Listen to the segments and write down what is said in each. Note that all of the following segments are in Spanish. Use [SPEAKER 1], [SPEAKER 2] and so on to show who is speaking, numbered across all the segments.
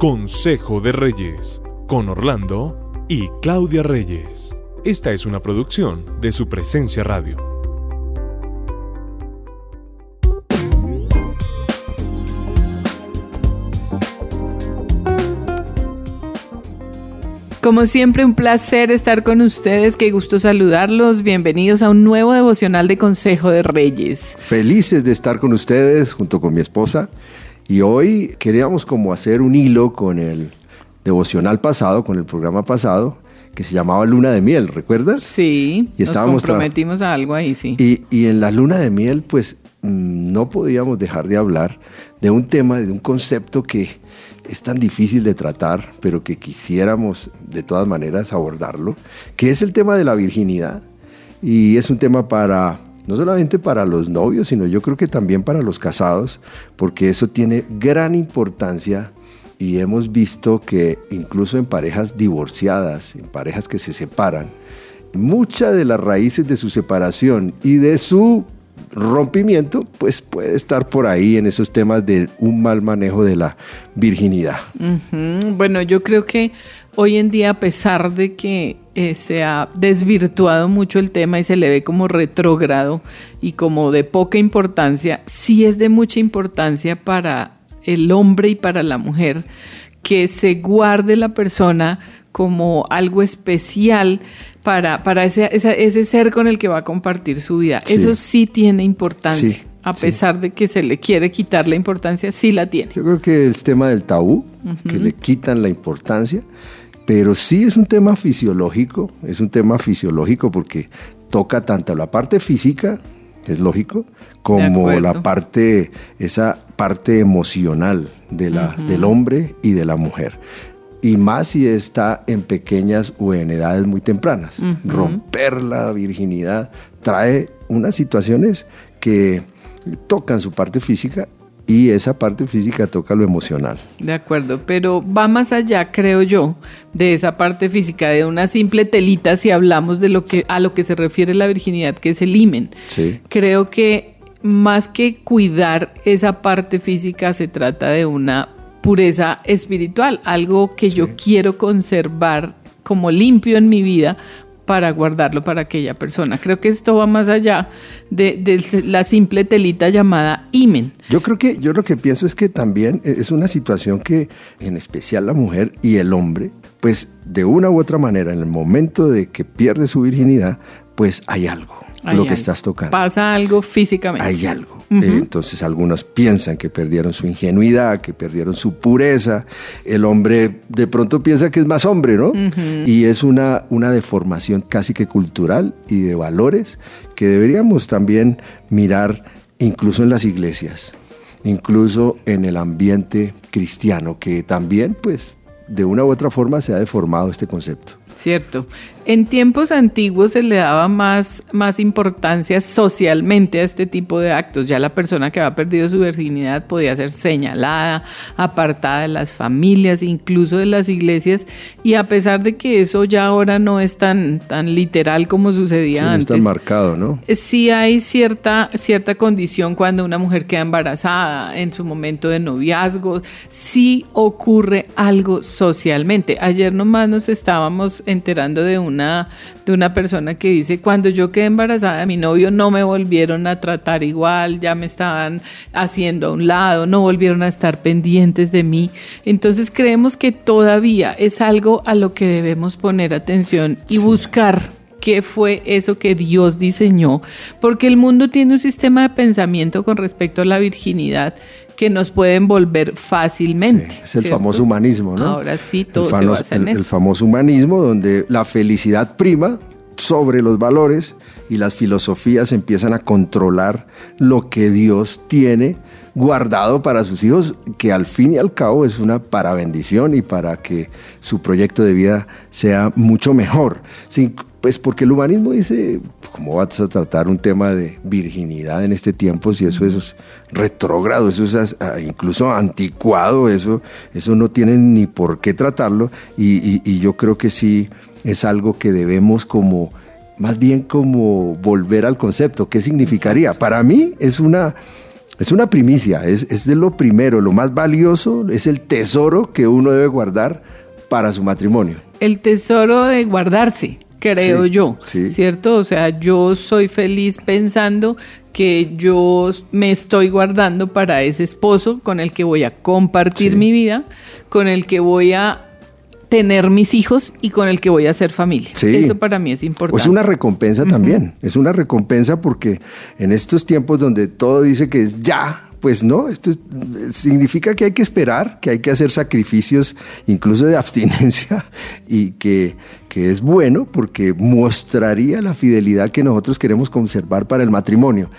[SPEAKER 1] Consejo de Reyes, con Orlando y Claudia Reyes. Esta es una producción de su presencia radio.
[SPEAKER 2] Como siempre, un placer estar con ustedes, qué gusto saludarlos. Bienvenidos a un nuevo devocional de Consejo de Reyes.
[SPEAKER 3] Felices de estar con ustedes junto con mi esposa. Y hoy queríamos como hacer un hilo con el devocional pasado, con el programa pasado, que se llamaba Luna de Miel, ¿recuerdas?
[SPEAKER 2] Sí,
[SPEAKER 3] y estábamos
[SPEAKER 2] nos comprometimos a algo ahí, sí.
[SPEAKER 3] Y, y en la Luna de Miel, pues mm, no podíamos dejar de hablar de un tema, de un concepto que es tan difícil de tratar, pero que quisiéramos de todas maneras abordarlo, que es el tema de la virginidad. Y es un tema para, no solamente para los novios, sino yo creo que también para los casados, porque eso tiene gran importancia y hemos visto que incluso en parejas divorciadas, en parejas que se separan, muchas de las raíces de su separación y de su rompimiento, pues puede estar por ahí en esos temas de un mal manejo de la virginidad.
[SPEAKER 2] Bueno, yo creo que hoy en día, a pesar de que eh, se ha desvirtuado mucho el tema y se le ve como retrógrado y como de poca importancia, sí es de mucha importancia para el hombre y para la mujer que se guarde la persona como algo especial para, para ese, ese, ser con el que va a compartir su vida. Eso sí tiene importancia. a pesar de que se le quiere quitar la importancia, sí la tiene.
[SPEAKER 3] Yo creo que el tema del tabú, que le quitan la importancia, pero sí es un tema fisiológico, es un tema fisiológico porque toca tanto la parte física, es lógico, como la parte, esa parte emocional de la, del hombre y de la mujer. Y más si está en pequeñas o en edades muy tempranas. Romper la virginidad trae unas situaciones que tocan su parte física y esa parte física toca lo emocional.
[SPEAKER 2] De acuerdo, pero va más allá, creo yo, de esa parte física, de una simple telita si hablamos de lo que a lo que se refiere la virginidad, que es el imen.
[SPEAKER 3] Sí.
[SPEAKER 2] Creo que más que cuidar esa parte física se trata de una pureza espiritual, algo que yo quiero conservar como limpio en mi vida para guardarlo para aquella persona. Creo que esto va más allá de, la simple telita llamada imen.
[SPEAKER 3] Yo creo que yo lo que pienso es que también es una situación que en especial la mujer y el hombre, pues de una u otra manera en el momento de que pierde su virginidad, pues hay algo lo que estás tocando.
[SPEAKER 2] Pasa algo físicamente.
[SPEAKER 3] Hay algo. entonces algunos piensan que perdieron su ingenuidad, que perdieron su pureza. El hombre de pronto piensa que es más hombre, ¿no? Y es una, una deformación casi que cultural y de valores que deberíamos también mirar incluso en las iglesias, incluso en el ambiente cristiano, que también pues de una u otra forma se ha deformado este concepto.
[SPEAKER 2] Cierto. En tiempos antiguos se le daba más, más importancia socialmente a este tipo de actos. Ya la persona que había perdido su virginidad podía ser señalada, apartada de las familias, incluso de las iglesias. Y a pesar de que eso ya ahora no es tan, tan literal como sucedía antes.
[SPEAKER 3] No es tan marcado, ¿no?
[SPEAKER 2] Eh, sí hay cierta, cierta condición cuando una mujer queda embarazada en su momento de noviazgo. Sí ocurre algo socialmente. Ayer nomás nos estábamos enterando de una, de una persona que dice, cuando yo quedé embarazada de mi novio no me volvieron a tratar igual, ya me estaban haciendo a un lado, no volvieron a estar pendientes de mí. Entonces creemos que todavía es algo a lo que debemos poner atención y buscar qué fue eso que Dios diseñó, porque el mundo tiene un sistema de pensamiento con respecto a la virginidad que nos pueden volver fácilmente.
[SPEAKER 3] es el famoso humanismo, ¿no?
[SPEAKER 2] Ahora sí, todo
[SPEAKER 3] el, se el, el famoso humanismo donde la felicidad prima sobre los valores y las filosofías empiezan a controlar lo que Dios tiene guardado para sus hijos, que al fin y al cabo es una para bendición y para que su proyecto de vida sea mucho mejor. Pues porque el humanismo dice, ¿cómo vas a tratar un tema de virginidad en este tiempo si eso es retrógrado, eso es ah, incluso anticuado, eso, eso no tiene ni por qué tratarlo y, yo creo que sí es algo que debemos como, más bien como volver al concepto, ¿qué significaría? Para mí es una Es una primicia, es, es de lo primero, lo más valioso, es el tesoro que uno debe guardar para su matrimonio.
[SPEAKER 2] El tesoro de guardarse, creo
[SPEAKER 3] Sí,
[SPEAKER 2] yo,
[SPEAKER 3] sí.
[SPEAKER 2] ¿cierto? O sea, yo soy feliz pensando que yo me estoy guardando para ese esposo con el que voy a compartir
[SPEAKER 3] Sí.
[SPEAKER 2] mi vida, con el que voy a tener mis hijos y con el que voy a hacer familia.
[SPEAKER 3] Sí.
[SPEAKER 2] Eso para mí es importante.
[SPEAKER 3] Es una recompensa también, es una recompensa porque en estos tiempos donde todo dice que es ya, pues no, esto es- significa que hay que esperar, que hay que hacer sacrificios incluso de abstinencia y que, que es bueno porque mostraría la fidelidad que nosotros queremos conservar para el matrimonio.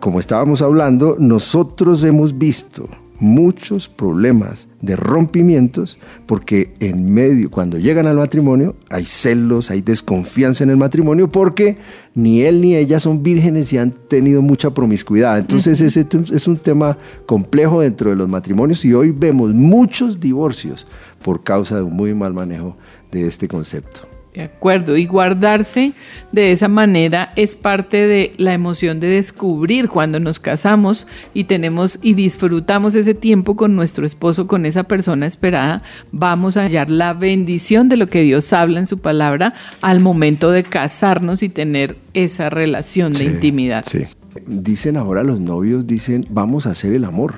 [SPEAKER 3] Como estábamos hablando, nosotros hemos visto muchos problemas de rompimientos porque en medio, cuando llegan al matrimonio, hay celos, hay desconfianza en el matrimonio porque ni él ni ella son vírgenes y han tenido mucha promiscuidad. Entonces ese es un tema complejo dentro de los matrimonios y hoy vemos muchos divorcios por causa de un muy mal manejo de este concepto.
[SPEAKER 2] De acuerdo, y guardarse de esa manera es parte de la emoción de descubrir cuando nos casamos y tenemos y disfrutamos ese tiempo con nuestro esposo, con esa persona esperada, vamos a hallar la bendición de lo que Dios habla en su palabra al momento de casarnos y tener esa relación de
[SPEAKER 3] Sí,
[SPEAKER 2] intimidad.
[SPEAKER 3] Sí. Dicen ahora los novios, dicen, vamos a hacer el amor.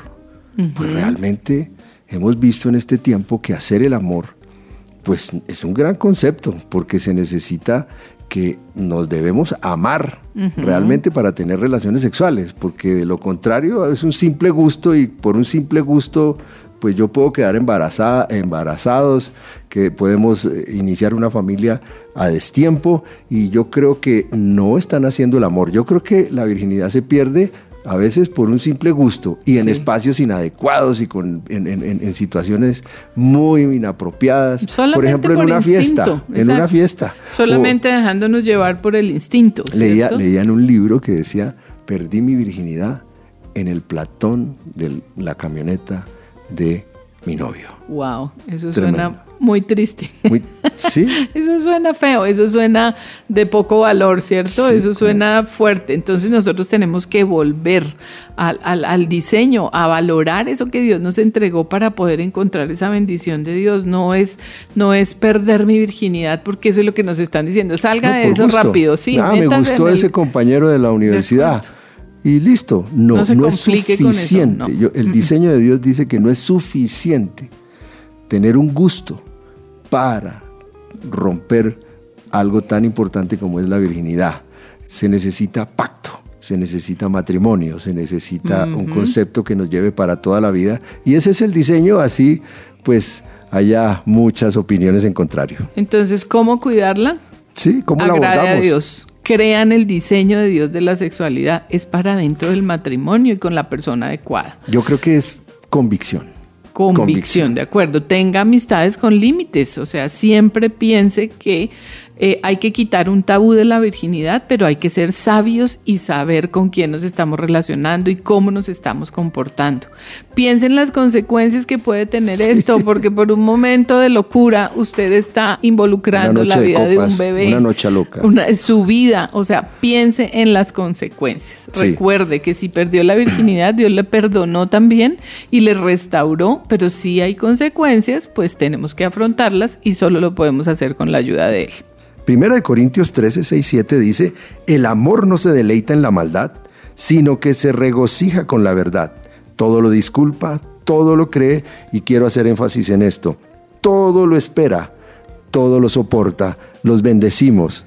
[SPEAKER 3] Pues realmente hemos visto en este tiempo que hacer el amor, pues es un gran concepto, porque se necesita que nos debemos amar realmente para tener relaciones sexuales, porque de lo contrario es un simple gusto y por un simple gusto pues yo puedo quedar embarazada, embarazados, que podemos eh, iniciar una familia a destiempo y yo creo que no están haciendo el amor. Yo creo que la virginidad se pierde a veces por un simple gusto y en
[SPEAKER 2] Sí.
[SPEAKER 3] espacios inadecuados y con, en, en- en- en situaciones muy inapropiadas. por ejemplo, en una fiesta. En una fiesta.
[SPEAKER 2] Solamente dejándonos llevar por el instinto.
[SPEAKER 3] Leía, leía en un libro que decía, perdí mi virginidad en el platón de la camioneta de mi novio.
[SPEAKER 2] Wow, eso
[SPEAKER 3] Tremendo.
[SPEAKER 2] suena muy triste.
[SPEAKER 3] Muy- sí,
[SPEAKER 2] Eso suena feo, eso suena de poco valor, ¿cierto?
[SPEAKER 3] Sí,
[SPEAKER 2] eso suena fuerte. Entonces nosotros tenemos que volver al, al- al diseño, a valorar eso que Dios nos entregó para poder encontrar esa bendición de Dios. No es, no es perder mi virginidad, porque eso es lo que nos están diciendo. Salga
[SPEAKER 3] No,
[SPEAKER 2] de eso
[SPEAKER 3] gusto.
[SPEAKER 2] rápido, sí.
[SPEAKER 3] Ah, me gustó
[SPEAKER 2] el-
[SPEAKER 3] ese compañero de la universidad. Y listo, no,
[SPEAKER 2] No
[SPEAKER 3] es
[SPEAKER 2] eso,
[SPEAKER 3] suficiente.
[SPEAKER 2] no.
[SPEAKER 3] Yo- el diseño de Dios dice que no es suficiente tener un gusto para romper algo tan importante como es la virginidad. Se necesita pacto, se necesita matrimonio, se necesita un concepto que nos lleve para toda la vida. Y ese es el diseño, así pues haya muchas opiniones en contrario.
[SPEAKER 2] Entonces, ¿cómo cuidarla?
[SPEAKER 3] Sí, ¿cómo la
[SPEAKER 2] Agrade
[SPEAKER 3] abordamos?
[SPEAKER 2] a Dios. Crean el diseño de Dios de la sexualidad. Es para dentro del matrimonio y con la persona adecuada.
[SPEAKER 3] Yo creo que es convicción.
[SPEAKER 2] Convicción,
[SPEAKER 3] Convicción.
[SPEAKER 2] de acuerdo. Tenga amistades con límites, o sea, siempre piense que eh, hay que quitar un tabú de la virginidad, pero hay que ser sabios y saber con quién nos estamos relacionando y cómo nos estamos comportando. Piensen en las consecuencias que puede tener esto, porque por un momento de locura usted está involucrando la
[SPEAKER 3] de
[SPEAKER 2] vida de un bebé.
[SPEAKER 3] una noche loca.
[SPEAKER 2] Una- su vida, o sea, piense en las consecuencias.
[SPEAKER 3] Sí.
[SPEAKER 2] Recuerde que si perdió la virginidad, Dios le perdonó también y le restauró, pero si hay consecuencias, pues tenemos que afrontarlas y solo lo podemos hacer con la ayuda de Él.
[SPEAKER 3] Primera de Corintios 13, 6, 7 dice, el amor no se deleita en la maldad, sino que se regocija con la verdad. Todo lo disculpa, todo lo cree, y quiero hacer énfasis en esto, todo lo espera, todo lo soporta, los bendecimos.